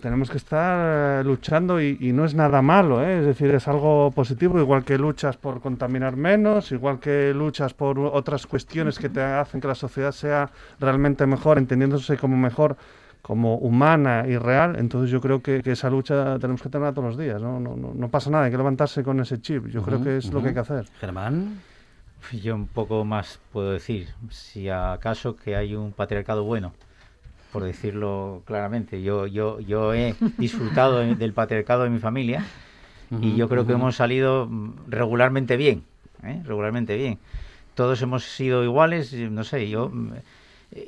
tenemos que estar eh, luchando y, y no es nada malo, ¿eh? es decir, es algo positivo, igual que luchas por contaminar menos, igual que luchas por otras cuestiones que te hacen que la sociedad sea realmente mejor, entendiéndose como mejor, como humana y real, entonces yo creo que, que esa lucha tenemos que tenerla todos los días, ¿no? No, no, no pasa nada, hay que levantarse con ese chip, yo creo que es lo que hay que hacer. Germán. Yo un poco más puedo decir, si acaso que hay un patriarcado bueno, por decirlo claramente. Yo, yo, yo he disfrutado de- del patriarcado de mi familia y yo creo que hemos salido mm, regularmente bien, ¿eh? regularmente bien. Todos hemos sido iguales, no sé, yo,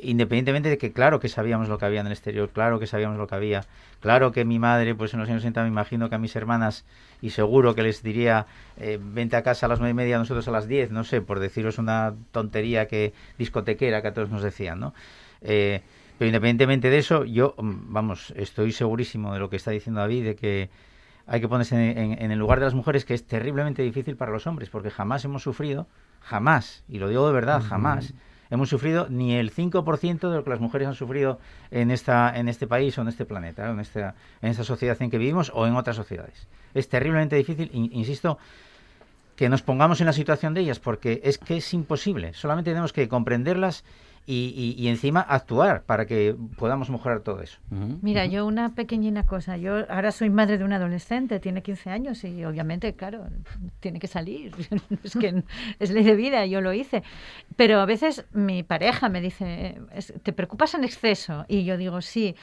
independientemente de que claro que sabíamos lo que había en el exterior, claro que sabíamos lo que había, claro que mi madre, pues en los años 60 me imagino que a mis hermanas, y seguro que les diría, eh, vente a casa a las nueve y media, nosotros a las diez, no sé, por deciros una tontería que discotequera que a todos nos decían, ¿no? Eh, pero independientemente de eso, yo, mm, vamos, estoy segurísimo de lo que está diciendo David, de que hay que ponerse en, en- en el lugar de las mujeres, que es terriblemente difícil para los hombres, porque jamás hemos sufrido, jamás, y lo digo de verdad, jamás, hemos sufrido ni el 5% de lo que las mujeres han sufrido en, esta, en este país o en este planeta, en, esta, en esta sociedad en que vivimos o en otras sociedades. Es terriblemente difícil, in- insisto, que nos pongamos en la situación de ellas, porque es que es imposible. Solamente tenemos que comprenderlas y, y- y encima actuar para que podamos mejorar todo eso. Mira, yo una pequeñina cosa. Yo ahora soy madre de un adolescente, tiene 15 años y obviamente, claro, tiene que salir. es que es ley de vida, yo lo hice. Pero a veces mi pareja me dice, "Es- ¿te preocupas en exceso? Y yo digo, sí.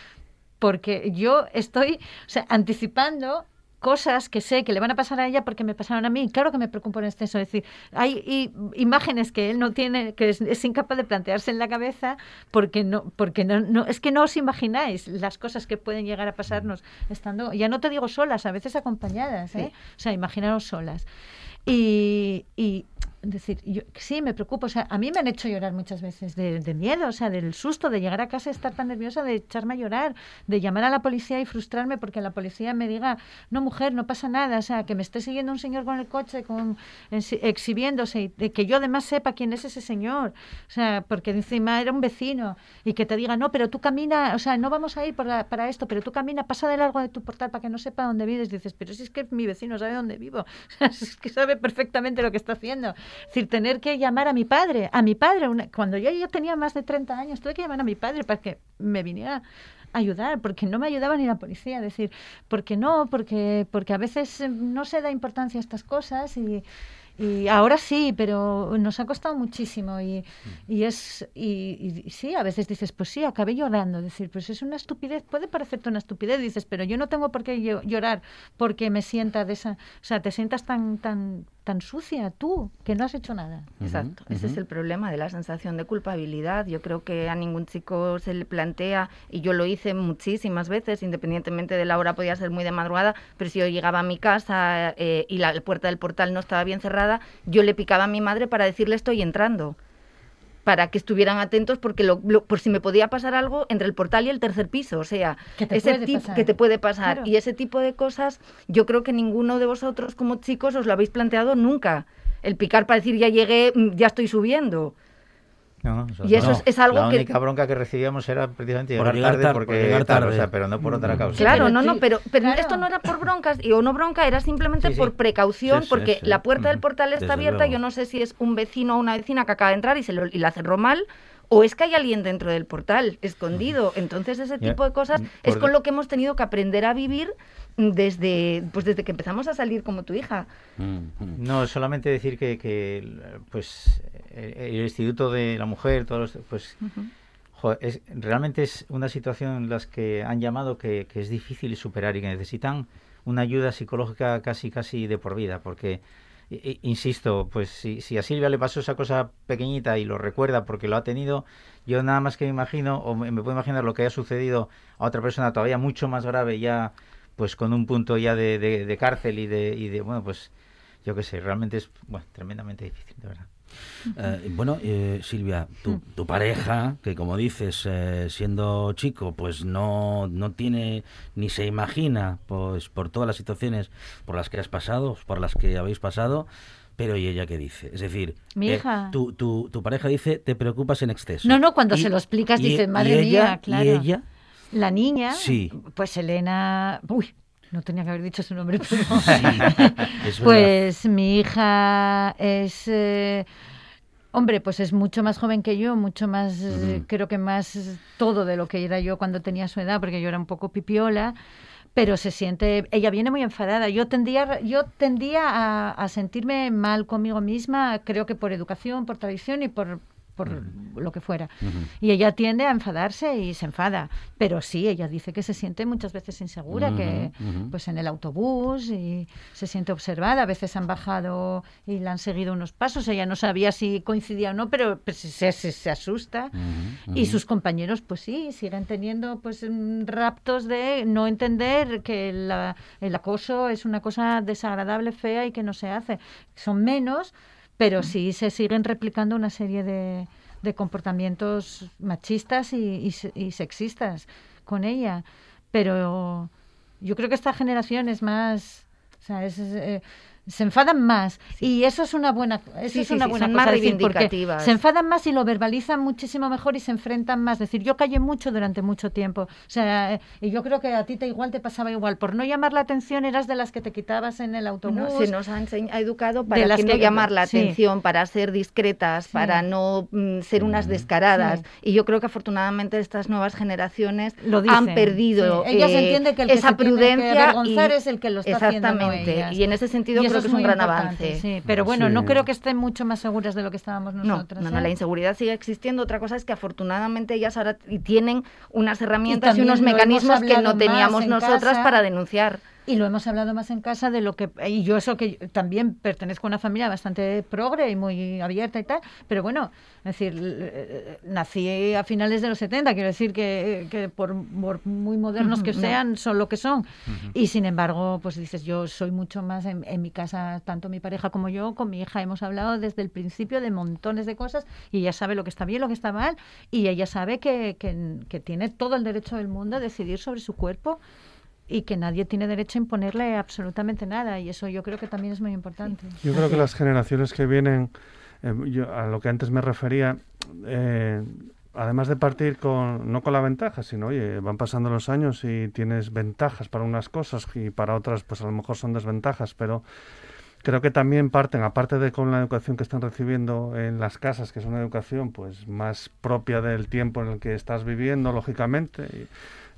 porque yo estoy, o sea, anticipando cosas que sé que le van a pasar a ella porque me pasaron a mí. Claro que me preocupo en exceso. Es decir, hay imágenes que él no tiene, que es, es incapaz de plantearse en la cabeza porque no, porque no, no, es que no os imagináis las cosas que pueden llegar a pasarnos estando, ya no te digo solas, a veces acompañadas, ¿eh? O sea, imaginaros solas. Y, y decir, yo, sí, me preocupo. O sea, a mí me han hecho llorar muchas veces de, miedo, o sea, del susto de llegar a casa y estar tan nerviosa, de echarme a llorar, de llamar a la policía y frustrarme porque la policía me diga, no, mujer, no pasa nada. O sea, que me esté siguiendo un señor con el coche, con, exhi- exhibiéndose, y de que yo además sepa quién es ese señor. O sea, porque encima era un vecino y que te diga, no, pero tú camina, o sea, no vamos a ir para, para esto, pero tú camina, pasa de largo de tu portal para que no sepa dónde vives. Dices, pero si es que mi vecino sabe dónde vivo, o es que sabe perfectamente lo que está haciendo. Es decir, tener que llamar a mi padre, a mi padre, una- cuando yo ya tenía más de 30 años, tuve que llamar a mi padre para que me viniera a ayudar, porque no me ayudaba ni la policía, decir, porque no, porque, porque a veces eh, no se da importancia a estas cosas y, y ahora sí, pero nos ha costado muchísimo y, y es y, y sí, a veces dices, pues sí, acabé llorando, decir, pues es una estupidez, puede parecerte una estupidez, dices, pero yo no tengo por qué llo- llorar porque me sienta de esa, o sea, te sientas tan tan tan sucia tú que no has hecho nada. Exacto, ese es el problema de la sensación de culpabilidad. Yo creo que a ningún chico se le plantea, y yo lo hice muchísimas veces, independientemente de la hora, podía ser muy de madrugada, pero si yo llegaba a mi casa eh, y la puerta del portal no estaba bien cerrada, yo le picaba a mi madre para decirle estoy entrando para que estuvieran atentos porque lo, lo- por si me podía pasar algo entre el portal y el tercer piso, o sea, ese pasar. que te puede pasar Claro. y ese tipo de cosas, yo creo que ninguno de vosotros como chicos os lo habéis planteado nunca. El picar para decir ya llegué, mm, ya estoy subiendo. No, no, Y eso es- es algo la que- única bronca que recibíamos era precisamente Por llegar, llegar tarde tar- porque por llegar tal, o tarde. sea, pero no por otra causa. Claro, pero no, no, pero, pero claro. esto no era por broncas y o no bronca, era simplemente Sí, sí. por precaución, Sí, sí, porque sí. la puerta del portal está Desde abierta, luego. yo no sé si es un vecino o una vecina que acaba de entrar y, se lo, y la cerró mal, o es que hay alguien dentro del portal, escondido. Entonces ese tipo de cosas mm, es con lo que hemos tenido que aprender a vivir desde, pues desde que empezamos a salir como tu hija. No, solamente decir que, que, pues el, Instituto de la Mujer, todos los- pues joder, es, realmente es una situación en las que han llamado que, que es difícil superar y que necesitan una ayuda psicológica casi casi de por vida, porque insisto, pues si, si a Silvia le pasó esa cosa pequeñita y lo recuerda porque lo ha tenido, yo nada más que me imagino o me, me puedo imaginar lo que haya sucedido a otra persona todavía mucho más grave ya pues con un punto ya de, de- de cárcel y de, y de bueno pues yo qué sé, realmente es bueno, tremendamente difícil, de verdad. Eh, bueno, eh, Silvia, tu, tu pareja, que como dices, eh, siendo chico, pues no, no tiene ni se imagina pues por todas las situaciones por las que has pasado, por las que habéis pasado, pero ¿y ella qué dice? Es decir, Mi eh, hija. tu, tu, tu pareja dice, te preocupas en exceso. No, no, cuando Y- se lo explicas y- dices, y madre ella- mía, claro. ¿Y ella? La niña, Sí. pues Elena, uy, no tenía que haber dicho su nombre, pero pues mi hija es, eh, hombre, pues es mucho más joven que yo, mucho más, eh, creo que más eh, todo de lo que era yo cuando tenía su edad, porque yo era un poco pipiola. Pero se siente, ella viene muy enfadada. Yo tendía, yo tendía a, a sentirme mal conmigo misma, creo que por educación, por tradición y por, por lo que fuera. Y ella tiende a enfadarse y se enfada. Pero sí, ella dice que se siente muchas veces insegura, que pues en el autobús y se siente observada. A veces han bajado y le han seguido unos pasos. Ella no sabía si coincidía o no, pero, pero se, se- asusta. Y sus compañeros, pues sí, siguen teniendo pues mm, raptos de no entender que la- el acoso es una cosa desagradable, fea y que no se hace. Son menos, pero sí se siguen replicando una serie de, de comportamientos machistas y, y se- y sexistas con ella. Pero yo creo que esta generación es más... O sea, es, eh, se enfadan más y eso es una buena eso Sí, es sí, una sí, buena son cosa más decir, porque reivindicativas. se enfadan más y lo verbalizan muchísimo mejor y se enfrentan más. Es decir, yo callé mucho durante mucho tiempo. O sea, eh, y yo creo que a ti te igual te pasaba igual. Por no llamar la atención eras de las que te quitabas en el autobús. No, se nos ha, ha educado para las que no que- llamar la sí. atención, para ser discretas, Sí. para no mm, ser unas descaradas. Sí. Y yo creo que afortunadamente estas nuevas generaciones Lo han perdido sí. Ellas eh, entienden que el que esa se tiene que prudencia avergonzar y- es el que lo está haciendo, no exactamente. ellas. y en ese sentido Y creo creo que es un gran avance. Sí, pero bueno, no creo que estén mucho más seguras de lo que estábamos No, nosotras. no, no, ¿eh? la inseguridad sigue existiendo. Otra cosa es que afortunadamente ellas ahora tienen unas herramientas y, unos mecanismos que no teníamos en nosotras casa. para denunciar. Y lo hemos hablado más en casa de lo que... Y yo eso que también pertenezco a una familia bastante progre y muy abierta y tal, pero bueno, es decir, nací a finales de los 70, quiero decir que, que por, por muy modernos que sean, son lo que son. Y sin embargo, pues dices, yo soy mucho más en, en mi casa, tanto mi pareja como yo, con mi hija hemos hablado desde el principio de montones de cosas y ella sabe lo que está bien, lo que está mal y ella sabe que, que, que tiene todo el derecho del mundo a decidir sobre su cuerpo y que nadie tiene derecho a imponerle absolutamente nada y eso yo creo que también es muy importante. Yo creo que las generaciones que vienen, eh, yo, a lo que antes me refería, eh, además de partir con, no con la ventaja, sino, oye, van pasando los años y tienes ventajas para unas cosas y para otras, pues a lo mejor son desventajas, pero creo que también parten, aparte de con la educación que están recibiendo en las casas, que es una educación pues más propia del tiempo en el que estás viviendo, lógicamente, y,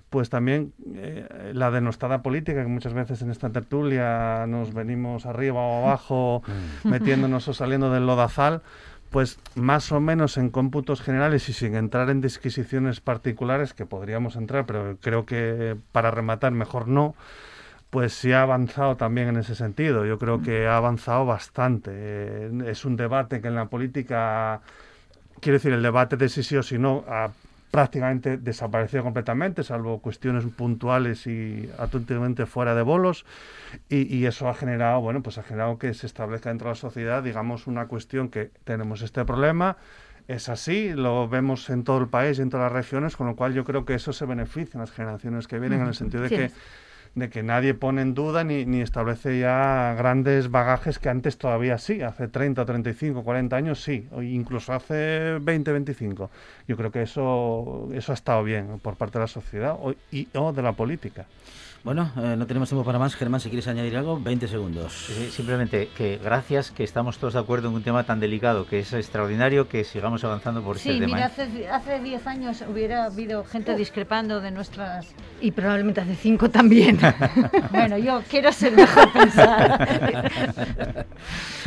pues también eh, la denostada política, que muchas veces en esta tertulia nos venimos arriba o abajo, metiéndonos o saliendo del lodazal, pues más o menos en cómputos generales y sin entrar en disquisiciones particulares, que podríamos entrar, pero creo que para rematar mejor no, pues sí ha avanzado también en ese sentido. Yo creo que ha avanzado bastante. Eh, es un debate que en la política, quiero decir, el debate de si sí o si no prácticamente desaparecido completamente, salvo cuestiones puntuales y auténticamente fuera de bolos. Y, y eso ha generado, bueno, pues ha generado que se establezca dentro de la sociedad, digamos, una cuestión que tenemos este problema. Es así, lo vemos en todo el país y en todas las regiones, con lo cual yo creo que eso se beneficia en las generaciones que vienen, en el sentido de Sí, que. De que nadie pone en duda ni, ni establece ya grandes bagajes que antes todavía sí, hace 30, 35, 40 años sí, o incluso hace 20, 25. Yo creo que eso, eso ha estado bien por parte de la sociedad o, y, o de la política. Bueno, eh, no tenemos tiempo para más. Germán, si quieres añadir algo, 20 segundos. Sí, Simplemente que gracias, que estamos todos de acuerdo en un tema tan delicado, que es extraordinario que sigamos avanzando por Sí, este tema. mira, ¿eh? hace, hace 10 años hubiera habido gente discrepando de nuestras... Y probablemente hace cinco también. Bueno, yo quiero ser mejor pensada.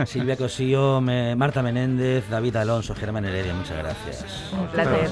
Silvia Cosío, me- Marta Menéndez, David Alonso, Germán Heredia, muchas gracias. Un placer.